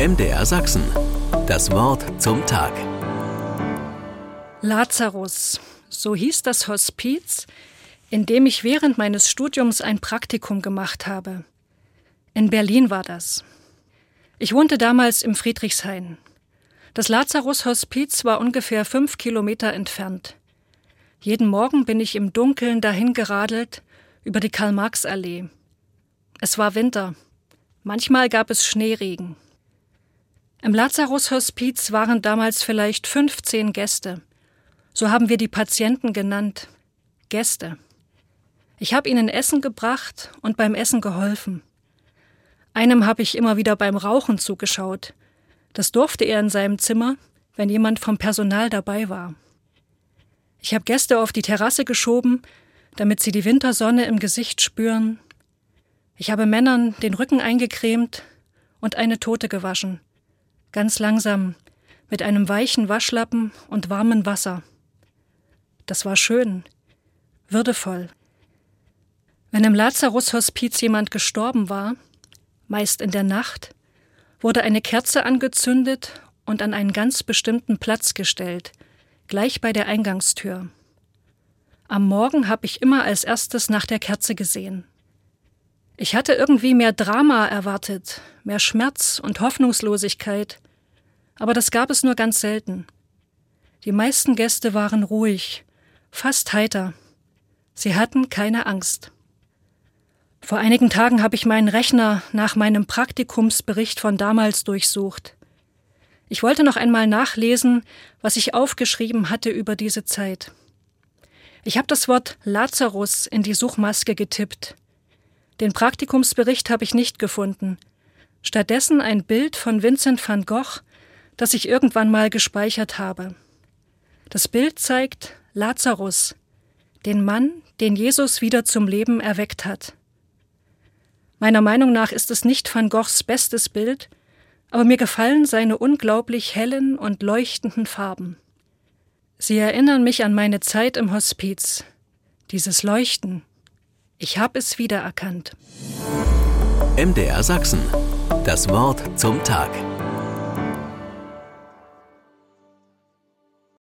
MDR Sachsen. Das Wort zum Tag. Lazarus, so hieß das Hospiz, in dem ich während meines Studiums ein Praktikum gemacht habe. In Berlin war das. Ich wohnte damals im Friedrichshain. Das Lazarus-Hospiz war ungefähr fünf Kilometer entfernt. Jeden Morgen bin ich im Dunkeln dahin geradelt über die Karl-Marx-Allee. Es war Winter. Manchmal gab es Schneeregen. Im Lazarus-Hospiz waren damals vielleicht 15 Gäste. So haben wir die Patienten genannt. Gäste. Ich habe ihnen Essen gebracht und beim Essen geholfen. Einem habe ich immer wieder beim Rauchen zugeschaut. Das durfte er in seinem Zimmer, wenn jemand vom Personal dabei war. Ich habe Gäste auf die Terrasse geschoben, damit sie die Wintersonne im Gesicht spüren. Ich habe Männern den Rücken eingecremt und eine Tote gewaschen ganz langsam, mit einem weichen Waschlappen und warmem Wasser. Das war schön, würdevoll. Wenn im Lazarus-Hospiz jemand gestorben war, meist in der Nacht, wurde eine Kerze angezündet und an einen ganz bestimmten Platz gestellt, gleich bei der Eingangstür. Am Morgen habe ich immer als erstes nach der Kerze gesehen. Ich hatte irgendwie mehr Drama erwartet, mehr Schmerz und Hoffnungslosigkeit, aber das gab es nur ganz selten. Die meisten Gäste waren ruhig, fast heiter. Sie hatten keine Angst. Vor einigen Tagen habe ich meinen Rechner nach meinem Praktikumsbericht von damals durchsucht. Ich wollte noch einmal nachlesen, was ich aufgeschrieben hatte über diese Zeit. Ich habe das Wort Lazarus in die Suchmaske getippt. Den Praktikumsbericht habe ich nicht gefunden. Stattdessen ein Bild von Vincent van Gogh, das ich irgendwann mal gespeichert habe. Das Bild zeigt Lazarus, den Mann, den Jesus wieder zum Leben erweckt hat. Meiner Meinung nach ist es nicht van Goghs bestes Bild, aber mir gefallen seine unglaublich hellen und leuchtenden Farben. Sie erinnern mich an meine Zeit im Hospiz. Dieses Leuchten, ich habe es wiedererkannt. MDR Sachsen. Das Wort zum Tag.